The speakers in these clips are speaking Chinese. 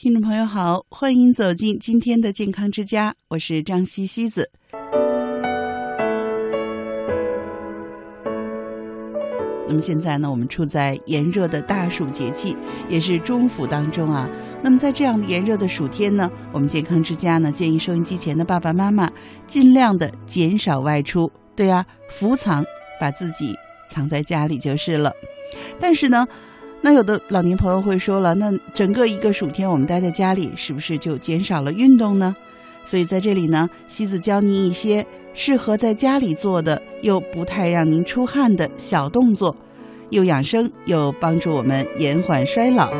听众朋友好，欢迎走进今天的健康之家，我是张西西子。那么现在呢，我们处在炎热的大暑节气，也是中伏当中啊。那么在这样的炎热的暑天呢，我们健康之家呢建议收音机前的爸爸妈妈尽量的减少外出，对啊，伏藏，把自己藏在家里就是了。但是呢。那有的老年朋友会说了，那整个一个暑天我们待在家里，是不是就减少了运动呢？所以在这里呢，西子教您一些适合在家里做的，又不太让您出汗的小动作，又养生又帮助我们延缓衰老。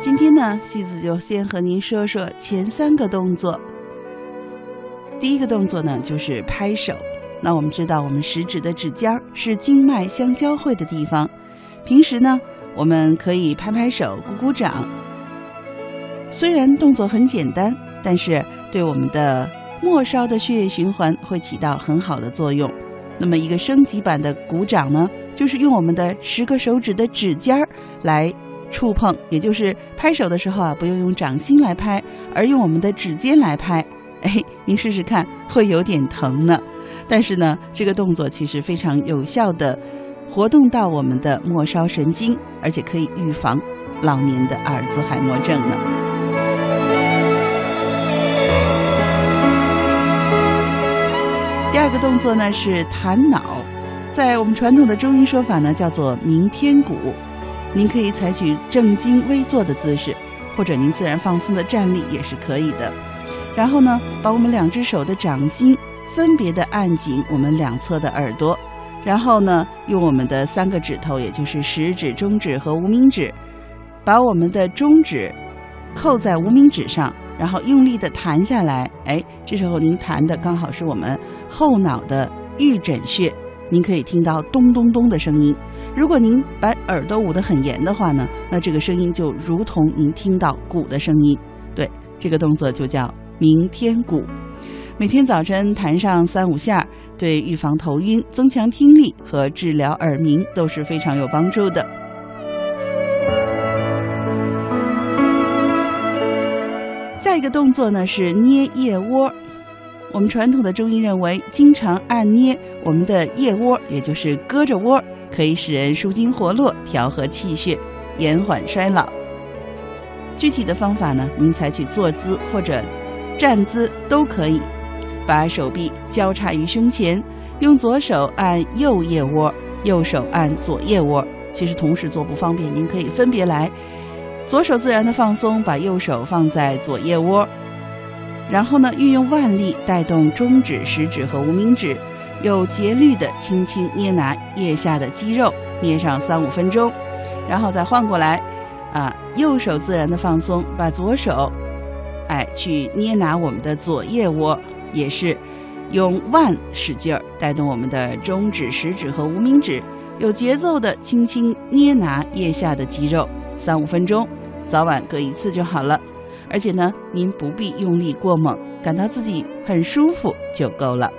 今天呢，西子就先和您说说前三个动作。第一个动作呢，就是拍手。那我们知道，我们食指的指尖儿是经脉相交汇的地方。平时呢，我们可以拍拍手、鼓鼓掌。虽然动作很简单，但是对我们的末梢的血液循环会起到很好的作用。那么，一个升级版的鼓掌呢，就是用我们的十个手指的指尖儿来触碰，也就是拍手的时候啊，不用用掌心来拍，而用我们的指尖来拍。哎，您试试看，会有点疼呢。但是呢，这个动作其实非常有效的活动到我们的末梢神经，而且可以预防老年的阿尔兹海默症呢。第二个动作呢是弹脑，在我们传统的中医说法呢叫做鸣天鼓。您可以采取正襟危坐的姿势，或者您自然放松的站立也是可以的。然后呢，把我们两只手的掌心。分别的按紧我们两侧的耳朵，然后呢，用我们的三个指头，也就是食指、中指和无名指，把我们的中指扣在无名指上，然后用力的弹下来。哎，这时候您弹的刚好是我们后脑的玉枕穴，您可以听到咚咚咚的声音。如果您把耳朵捂得很严的话呢，那这个声音就如同您听到鼓的声音。对，这个动作就叫鸣天鼓。每天早晨弹上三五下，对预防头晕、增强听力和治疗耳鸣都是非常有帮助的。下一个动作呢是捏腋窝。我们传统的中医认为，经常按捏我们的腋窝，也就是胳肢窝，可以使人舒筋活络、调和气血、延缓衰老。具体的方法呢，您采取坐姿或者站姿都可以。把手臂交叉于胸前，用左手按右腋窝，右手按左腋窝。其实同时做不方便，您可以分别来。左手自然的放松，把右手放在左腋窝，然后呢，运用腕力带动中指、食指和无名指，有节律的轻轻捏拿腋下的肌肉，捏上三五分钟，然后再换过来，啊，右手自然的放松，把左手，哎，去捏拿我们的左腋窝。也是用腕使劲儿带动我们的中指、食指和无名指，有节奏的轻轻捏拿腋下的肌肉，三五分钟，早晚各一次就好了。而且呢，您不必用力过猛，感到自己很舒服就够了。